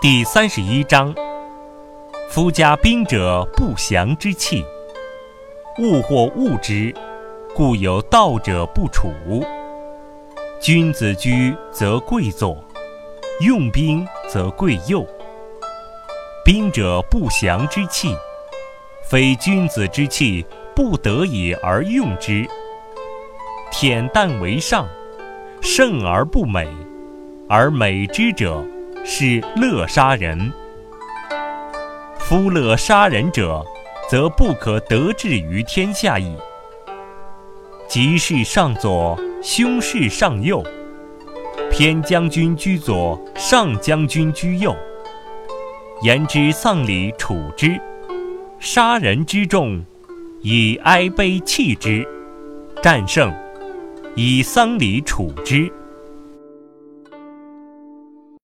第三十一章：夫家兵者，不祥之气。物或物之，故有道者不处。君子居则贵坐，用兵则贵右。兵者，不祥之气，非君子之气，不得已而用之。恬淡为上，胜而不美，而美之者。是乐杀人。夫乐杀人者，则不可得志于天下矣。吉事上左，凶事上右。偏将军居左，上将军居右。言之丧礼处之，杀人之众，以哀悲弃之；战胜，以丧礼处之。